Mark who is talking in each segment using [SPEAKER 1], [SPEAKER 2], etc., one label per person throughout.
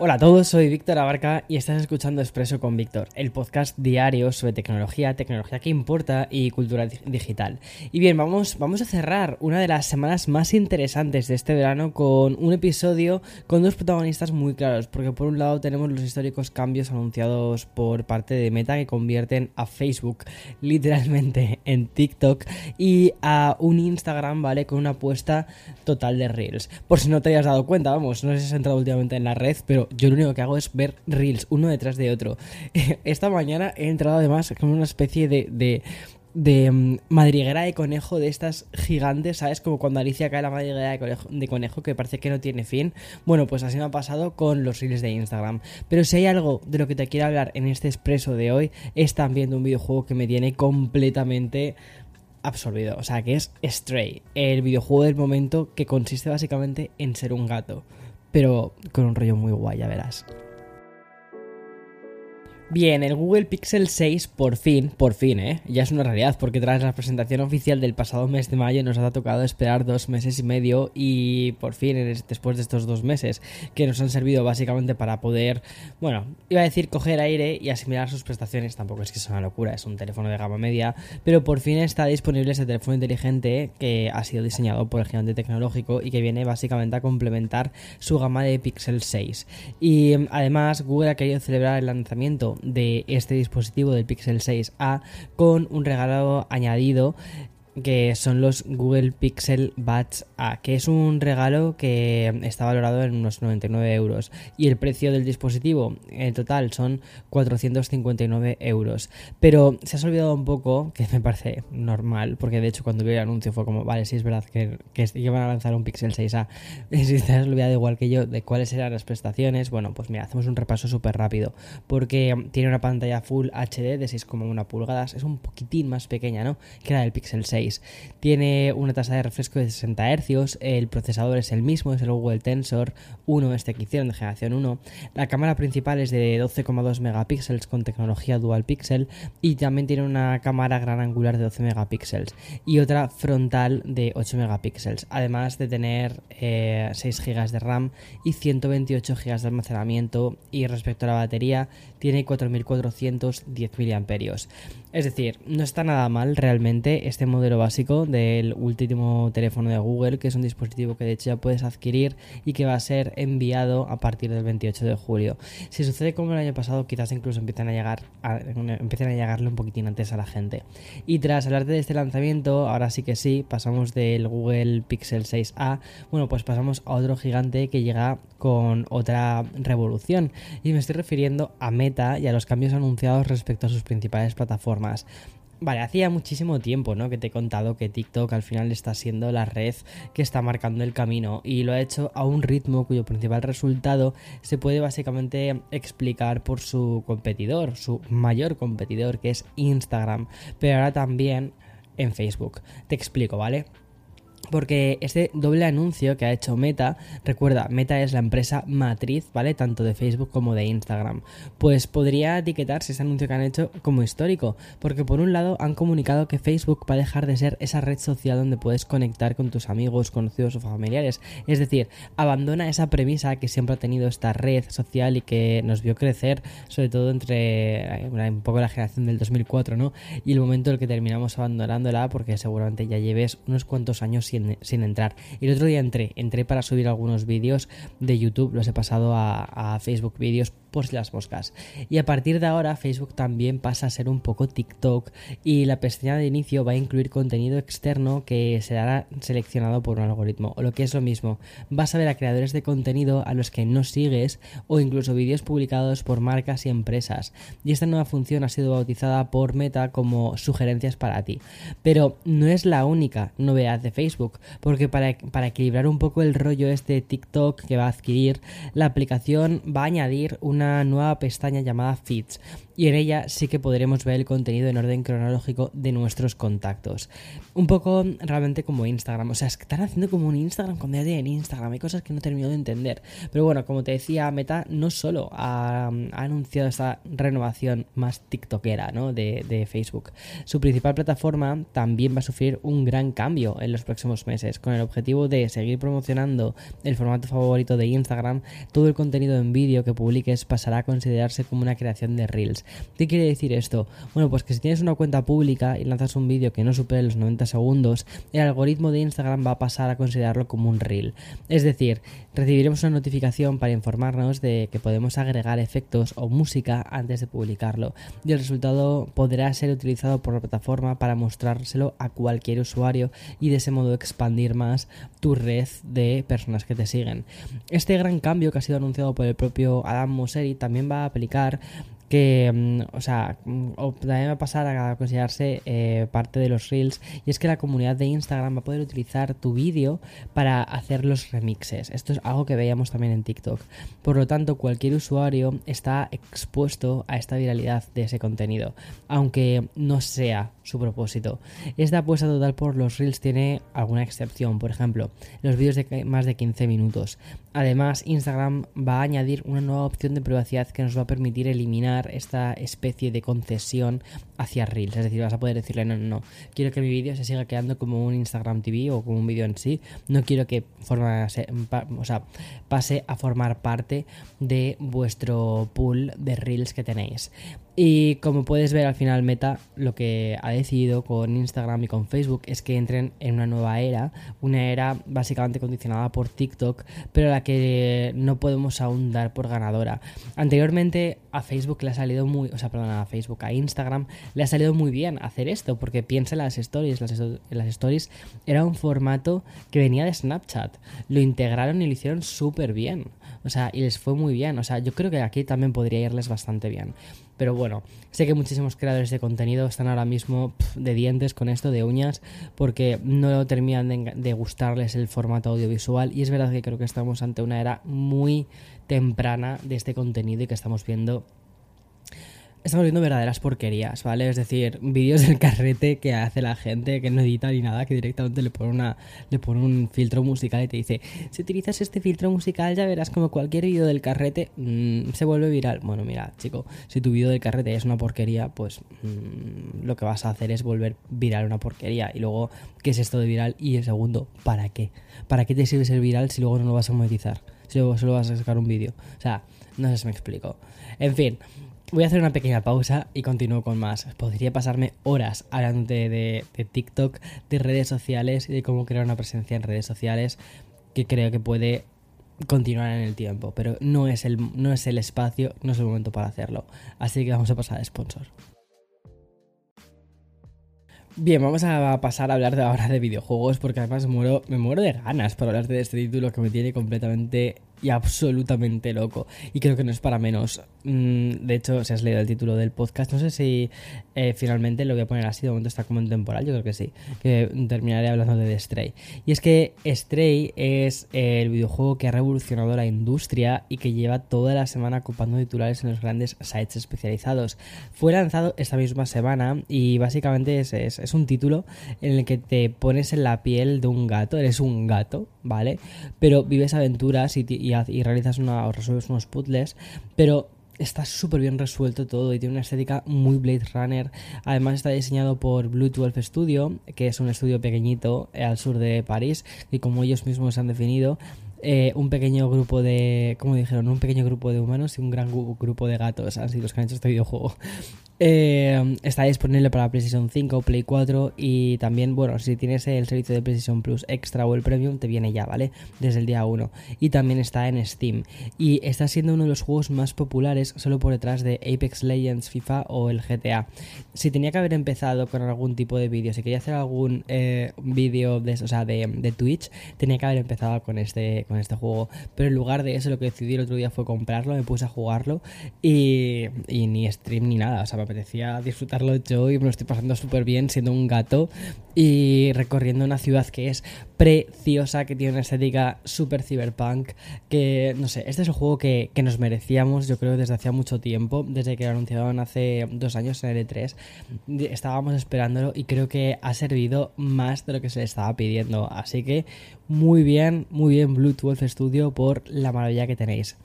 [SPEAKER 1] Hola a todos, soy Víctor Abarca y estás escuchando Expreso con Víctor, el podcast diario sobre tecnología, tecnología que importa y cultura digital. Y bien, vamos, vamos a cerrar una de las semanas más interesantes de este verano con un episodio con dos protagonistas muy claros, porque por un lado tenemos los históricos cambios anunciados por parte de Meta que convierten a Facebook literalmente en TikTok y a un Instagram, ¿vale? Con una apuesta total de Reels. Por si no te hayas dado cuenta, vamos, no sé has entrado últimamente en la red, pero yo lo único que hago es ver reels uno detrás de otro. Esta mañana he entrado además con una especie de, de de mm, madriguera de conejo de estas gigantes, ¿sabes? Como cuando Alicia cae la madriguera de conejo, de conejo, que parece que no tiene fin. Bueno, pues así me ha pasado con los reels de Instagram. Pero si hay algo de lo que te quiero hablar en este expreso de hoy, es también de un videojuego que me tiene completamente absorbido. O sea, que es Stray, el videojuego del momento que consiste básicamente en ser un gato pero con un rollo muy guay, ya verás. Bien, el Google Pixel 6 por fin, por fin, ¿eh? Ya es una realidad porque tras la presentación oficial del pasado mes de mayo nos ha tocado esperar dos meses y medio y por fin, después de estos dos meses, que nos han servido básicamente para poder, bueno, iba a decir coger aire y asimilar sus prestaciones, tampoco es que sea una locura, es un teléfono de gama media, pero por fin está disponible ese teléfono inteligente que ha sido diseñado por el gigante tecnológico y que viene básicamente a complementar su gama de Pixel 6. Y además Google ha querido celebrar el lanzamiento de este dispositivo del Pixel 6a con un regalo añadido que son los Google Pixel Buds A, que es un regalo que está valorado en unos 99 euros y el precio del dispositivo en total son 459 euros. Pero se has olvidado un poco, que me parece normal, porque de hecho cuando vi el anuncio fue como, vale, sí es verdad que, que iban a lanzar un Pixel 6A, si te has olvidado igual que yo de cuáles eran las prestaciones, bueno, pues mira, hacemos un repaso súper rápido, porque tiene una pantalla Full HD de 6,1 pulgadas, es un poquitín más pequeña, ¿no? Que la del Pixel 6 tiene una tasa de refresco de 60 Hz, el procesador es el mismo, es el Google Tensor 1, este que hicieron de generación 1. La cámara principal es de 12,2 megapíxeles con tecnología dual pixel y también tiene una cámara gran angular de 12 megapíxeles y otra frontal de 8 megapíxeles, además de tener 6 eh, GB de RAM y 128 GB de almacenamiento y respecto a la batería tiene 4410 mAh. Es decir, no está nada mal realmente este modelo básico del último teléfono de Google, que es un dispositivo que de hecho ya puedes adquirir y que va a ser enviado a partir del 28 de julio. Si sucede como el año pasado, quizás incluso empiecen a llegar empiecen a llegarle un poquitín antes a la gente. Y tras hablarte de este lanzamiento, ahora sí que sí, pasamos del Google Pixel 6a, bueno, pues pasamos a otro gigante que llega con otra revolución. Y me estoy refiriendo a Meta y a los cambios anunciados respecto a sus principales plataformas Vale, hacía muchísimo tiempo, ¿no? Que te he contado que TikTok al final está siendo la red que está marcando el camino y lo ha hecho a un ritmo cuyo principal resultado se puede básicamente explicar por su competidor, su mayor competidor que es Instagram, pero ahora también en Facebook. Te explico, ¿vale? Porque este doble anuncio que ha hecho Meta, recuerda, Meta es la empresa matriz, ¿vale? Tanto de Facebook como de Instagram. Pues podría etiquetarse ese anuncio que han hecho como histórico, porque por un lado han comunicado que Facebook va a dejar de ser esa red social donde puedes conectar con tus amigos, conocidos o familiares. Es decir, abandona esa premisa que siempre ha tenido esta red social y que nos vio crecer, sobre todo entre eh, un poco la generación del 2004, ¿no? Y el momento en el que terminamos abandonándola, porque seguramente ya lleves unos cuantos años sin, entrar. Y el otro día entré, entré para subir algunos vídeos de YouTube, los he pasado a, Facebook vídeos por si las moscas. Y a partir de ahora Facebook también pasa a ser un poco TikTok y la pestaña de inicio va a incluir contenido externo que será seleccionado por un algoritmo. O lo que es lo mismo, vas a ver a creadores de contenido a los que no sigues o incluso vídeos publicados por marcas y empresas. Y esta nueva función ha sido bautizada por Meta como sugerencias para ti. Pero no es la única novedad de Facebook, porque para, para equilibrar un poco el rollo este TikTok que va a adquirir, la aplicación va a añadir una nueva pestaña llamada Feeds y en ella sí que podremos ver el contenido en orden cronológico de nuestros contactos. Un poco realmente como Instagram, o sea, están haciendo como un Instagram con ya en Instagram, hay cosas que no termino de entender. Pero bueno, como te decía, Meta no solo ha, anunciado esta renovación más tiktokera ¿no? de, de Facebook, su principal plataforma también va a sufrir un gran cambio en los próximos meses, con el objetivo de seguir promocionando el formato favorito de Instagram, todo el contenido en vídeo que publiques pasará a considerarse como una creación de Reels. ¿Qué quiere decir esto? Bueno, pues que si tienes una cuenta pública y lanzas un vídeo que no supere los 90 segundos, el algoritmo de Instagram va a pasar a considerarlo como un reel. Es decir, recibiremos una notificación para informarnos de que podemos agregar efectos o música antes de publicarlo y el resultado podrá ser utilizado por la plataforma para mostrárselo a cualquier usuario y de ese modo expandir más tu red de personas que te siguen. Este gran cambio que ha sido anunciado por el propio Adam Mosseri también va a aplicar que, mm, o sea, mm, también va a pasar a considerarse eh, parte de los reels y es que la comunidad de Instagram va a poder utilizar tu vídeo para hacer los remixes. Esto es algo que veíamos también en TikTok. Por lo tanto, cualquier usuario está expuesto a esta viralidad de ese contenido, aunque no sea su propósito. Esta apuesta total por los reels tiene alguna excepción, por ejemplo, los vídeos de más de 15 minutos. Además, Instagram va a añadir una nueva opción de privacidad que nos va a permitir eliminar esta especie de concesión hacia Reels. Es decir, vas a poder decirle, no, no, no, quiero que mi vídeo se siga quedando como un Instagram TV o como un vídeo en sí. No quiero que o sea, pase a formar parte de vuestro pool de Reels que tenéis. Y como puedes ver al final Meta lo que ha decidido con Instagram y con Facebook es que entren en una nueva era, una era básicamente condicionada por TikTok, pero la que no podemos aún dar por ganadora. Anteriormente a Facebook le ha salido muy, o sea, perdón, a Facebook, a Instagram le ha salido muy bien hacer esto, porque piensa en las stories, las, las stories. Era un formato que venía de Snapchat, lo integraron y lo hicieron súper bien, o sea, y les fue muy bien, o sea, yo creo que aquí también podría irles bastante bien. Pero bueno, sé que muchísimos creadores de contenido están ahora mismo de dientes con esto, de uñas, porque no terminan de, de gustarles el formato audiovisual. Y es verdad que creo que estamos ante una era muy temprana de este contenido y que estamos viendo estamos viendo verdaderas porquerías, ¿vale? Es decir, vídeos del carrete que hace la gente, que no edita ni nada, que directamente le pone, una, le pone un filtro musical y te dice, si utilizas este filtro musical ya verás como cualquier vídeo del carrete mm, se vuelve viral. Bueno, mira, chico, si tu vídeo del carrete es una porquería, pues mm, lo que vas a hacer es volver viral una porquería. Y luego, ¿qué es esto de viral? Y el segundo, ¿para qué? ¿Para qué te sirve ser viral si luego no lo vas a monetizar? Si luego solo vas a sacar un vídeo. O sea, no sé si me explico. En fin, Voy a hacer una pequeña pausa y continúo con más. Podría pasarme horas hablando de, TikTok, de redes sociales y de cómo crear una presencia en redes sociales que creo que puede continuar en el tiempo, pero no es el, no es el espacio, no es el momento para hacerlo. Así que vamos a pasar a sponsor. Bien, vamos a pasar a hablar de ahora de videojuegos porque además me muero de ganas para hablar de este título que me tiene completamente y absolutamente loco. Y creo que no es para menos. Mm, de hecho, si has leído el título del podcast, no sé si eh, finalmente lo voy a poner así, de momento está como en temporal, yo creo que sí. Que terminaré hablando de The Stray. Y es que Stray es el videojuego que ha revolucionado la industria y que lleva toda la semana ocupando titulares en los grandes sites especializados. Fue lanzado esta misma semana y básicamente es, es un título en el que te pones en la piel de un gato, eres un gato, ¿vale? Pero vives aventuras y, y, realizas una, o resuelves unos puzzles, pero está súper bien resuelto todo y tiene una estética muy Blade Runner. Además está diseñado por Blue 12 Studio, que es un estudio pequeñito eh, al sur de París y como ellos mismos han definido, eh, un pequeño grupo de, como dijeron, un pequeño grupo de humanos y un gran grupo de gatos han sido los que han hecho este videojuego. Eh, está disponible para PlayStation 5, Play 4 y también, bueno, si tienes el servicio de PlayStation Plus Extra o el Premium, te viene ya, ¿vale? Desde el día 1. Y también está en Steam. Y está siendo uno de los juegos más populares solo por detrás de Apex Legends, FIFA o el GTA. Si tenía que haber empezado con algún tipo de vídeo, si quería hacer algún eh, vídeo de, o sea, de, de, Twitch, tenía que haber empezado con este, con este juego. Pero en lugar de eso, lo que decidí el otro día fue comprarlo, me puse a jugarlo y, ni stream ni nada. O sea, apetecía disfrutarlo yo y me lo estoy pasando súper bien siendo un gato y recorriendo una ciudad que es preciosa, que tiene una estética súper cyberpunk, que no sé, este es el juego que, que, nos merecíamos yo creo desde hacía mucho tiempo, desde que lo anunciaron hace dos años en el E3, estábamos esperándolo y creo que ha servido más de lo que se le estaba pidiendo, así que muy bien, muy bien Bluetooth Studio por la maravilla que tenéis.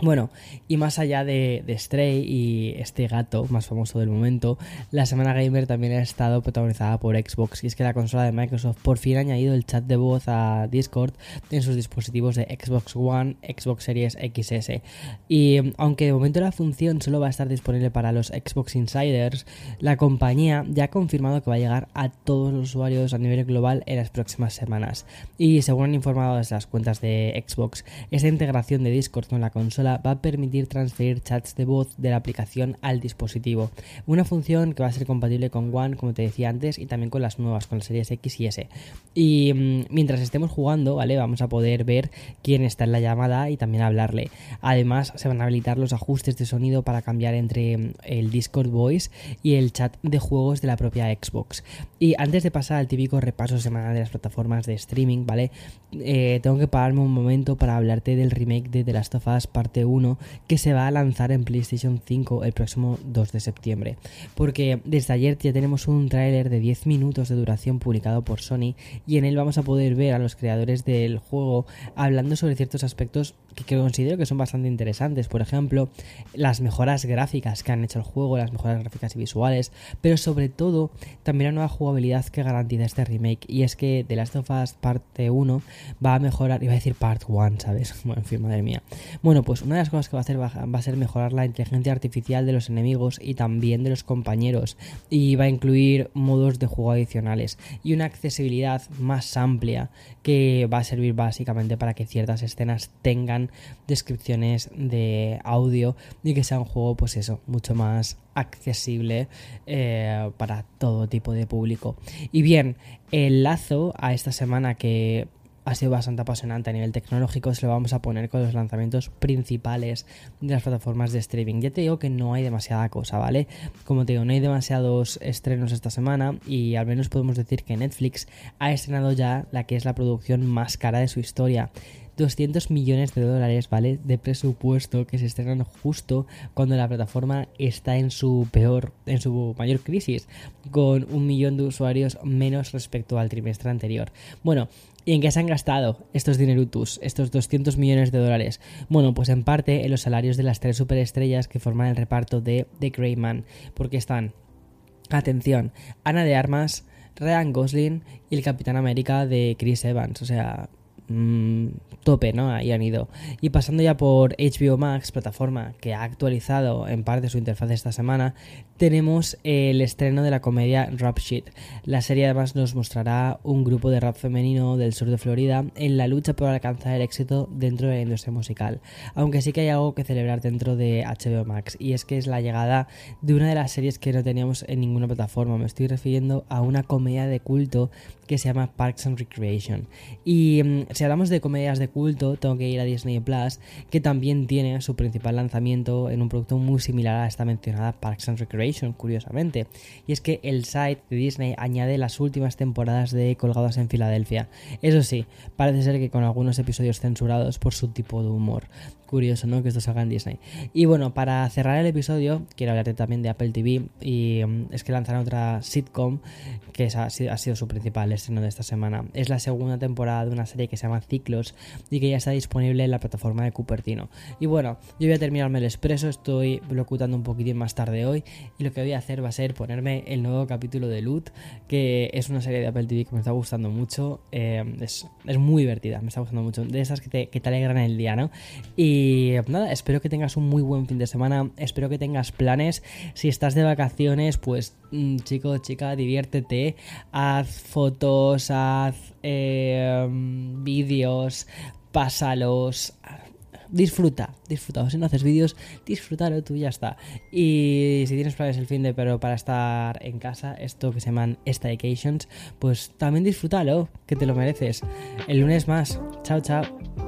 [SPEAKER 1] Bueno, y más allá de, Stray y este gato más famoso del momento, la semana gamer también ha estado protagonizada por Xbox y es que la consola de Microsoft por fin ha añadido el chat de voz a Discord en sus dispositivos de Xbox One, Xbox Series XS. Y aunque de momento la función solo va a estar disponible para los Xbox Insiders, la compañía ya ha confirmado que va a llegar a todos los usuarios a nivel global en las próximas semanas. Y según han informado desde las cuentas de Xbox, esta integración de Discord con la consola va a permitir transferir chats de voz de la aplicación al dispositivo. Una función que va a ser compatible con One, como te decía antes, y también con las nuevas, con las series X y S. Y mm, mientras estemos jugando, ¿vale? Vamos a poder ver quién está en la llamada y también hablarle. Además, se van a habilitar los ajustes de sonido para cambiar entre mm, el Discord Voice y el chat de juegos de la propia Xbox. Y antes de pasar al típico repaso semanal de las plataformas de streaming, ¿vale? Eh, tengo que pararme un momento para hablarte del remake de The Last of Us parte 1 que se va a lanzar en PlayStation 5 el próximo 2 de septiembre. Porque desde ayer ya tenemos un tráiler de 10 minutos de duración publicado por Sony y en él vamos a poder ver a los creadores del juego hablando sobre ciertos aspectos que, considero que son bastante interesantes. Por ejemplo, las mejoras gráficas que han hecho el juego, las mejoras gráficas y visuales, pero sobre todo también la nueva jugabilidad que garantiza este remake. Y es que The Last of Us Parte 1 va a mejorar, iba a decir Part 1, ¿sabes? Bueno, en fin, madre mía. Bueno, pues una de las cosas que va a hacer va a ser mejorar la inteligencia artificial de los enemigos y también de los compañeros. Y va a incluir modos de juego adicionales y una accesibilidad más amplia que va a servir básicamente para que ciertas escenas tengan descripciones de audio y que sea un juego, pues eso, mucho más accesible eh, para todo tipo de público. Y bien, el lazo a esta semana que ha sido bastante apasionante a nivel tecnológico, se lo vamos a poner con los lanzamientos principales de las plataformas de streaming. Ya te digo que no hay demasiada cosa, ¿vale? Como te digo, no hay demasiados estrenos esta semana y al menos podemos decir que Netflix ha estrenado ya la que es la producción más cara de su historia. 200 millones de dólares, ¿vale? De presupuesto que se estrenan justo cuando la plataforma está en su peor, en su mayor crisis, con un millón de usuarios menos respecto al trimestre anterior. Bueno, ¿Y en qué se han gastado estos dinerutus, estos 200 millones de dólares? Bueno, pues en parte en los salarios de las tres superestrellas que forman el reparto de The Greyman, porque están, atención, Ana de Armas, Ryan Gosling y el Capitán América de Chris Evans, o sea, mmm, tope, ¿no? Ahí han ido. Y pasando ya por HBO Max, plataforma que ha actualizado en parte su interfaz esta semana, tenemos el estreno de la comedia Rap Shit. La serie además nos mostrará un grupo de rap femenino del sur de Florida en la lucha por alcanzar el éxito dentro de la industria musical. Aunque sí que hay algo que celebrar dentro de HBO Max y es que es la llegada de una de las series que no teníamos en ninguna plataforma. Me estoy refiriendo a una comedia de culto que se llama Parks and Recreation. Y mm, si hablamos de comedias de culto, tengo que ir a Disney Plus, que también tiene su principal lanzamiento en un producto muy similar a esta mencionada Parks and Recreation, curiosamente. Y es que el site de Disney añade las últimas temporadas de Colgados en Filadelfia. Eso sí, parece ser que con algunos episodios censurados por su tipo de humor. Curioso, ¿no? Que esto salga en Disney. Y bueno, para cerrar el episodio, quiero hablarte también de Apple TV. Y mm, es que lanzarán otra sitcom, que ha sido su principal estreno de esta semana. Es la segunda temporada de una serie que se llama Ciclos y que ya está disponible en la plataforma de Cupertino. Y bueno, yo voy a terminarme el expreso, estoy locutando un poquitín más tarde hoy y lo que voy a hacer va a ser ponerme el nuevo capítulo de Loot, que es una serie de Apple TV que me está gustando mucho. Eh, es, muy divertida, me está gustando mucho. De esas que te, que te alegran el día, ¿no? Y nada, espero que tengas un muy buen fin de semana, espero que tengas planes. Si estás de vacaciones, pues mm, chico, chica, diviértete, haz fotos, haz eh, vídeos, pásalos, disfruta, disfruta. si no haces vídeos, disfrútalo tú y ya está. Y si tienes planes el fin de, pero para estar en casa, esto que se llaman staycations, pues también disfrútalo, que te lo mereces. El lunes más. Chao, chao.